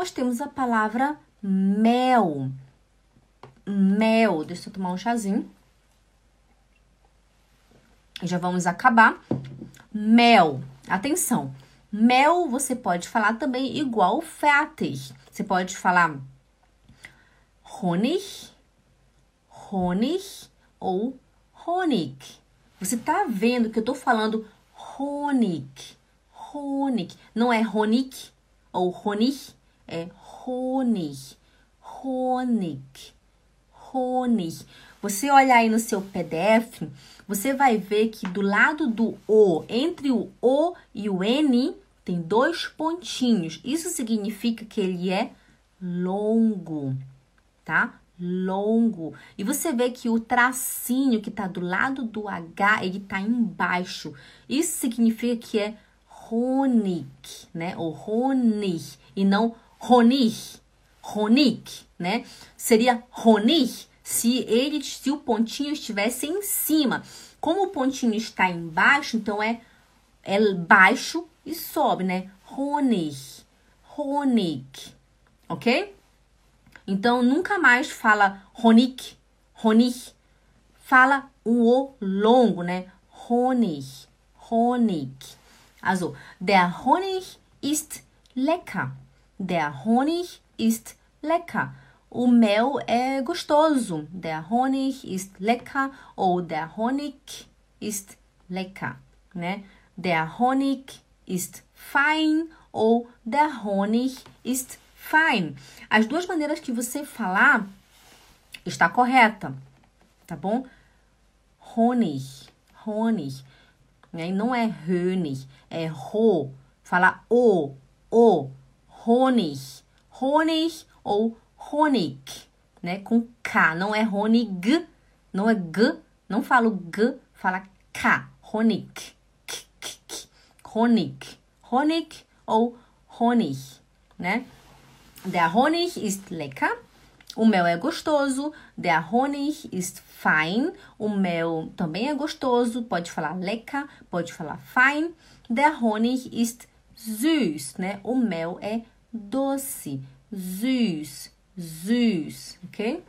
nós temos a palavra mel. Mel. Deixa eu tomar um chazinho. Já vamos acabar. Mel. Atenção. Mel você pode falar também igual fertig. Você pode falar Honig, Honig ou Honig. Você tá vendo que eu tô falando Honig, Honig. Não é Honig ou Honig, é Honig, Honig, Honig. Você olha aí no seu PDF, você vai ver que do lado do O, entre o O e o N, tem dois pontinhos. Isso significa que ele é longo, tá? Longo. E você vê que o tracinho que tá do lado do H, ele tá embaixo. Isso significa que é Honig, né? Ou Honig, e não Honig. Honig, né? Seria Honig se ele, se o pontinho estivesse em cima. Como o pontinho está embaixo, então é, é baixo e sobe, né? Honig, Honig, ok? Então, nunca mais fala Honig, Honig. Fala o O longo, né? Honig, Honig. Also, der Honig ist lecker. Der Honig ist lecker. O mel é gostoso. Der Honig ist lecker ou der Honig ist lecker, né? Der Honig ist fein ou der Honig ist fein. As duas maneiras que você falar está correta, tá bom? Honig, Honig, né? não é Honig, é ro. Fala o, o, Honig, Honig ou Honig, né? Com K, não é Honig, não é G, não falo G, fala K, Honig, k, k. Honig, Honig ou Honig, né? Der Honig ist lecker. O mel é gostoso. Der Honig ist fein. O mel também é gostoso. Pode falar lecker, pode falar fein. Der Honig ist süß, né? O mel é doce. Süß, süß, ok?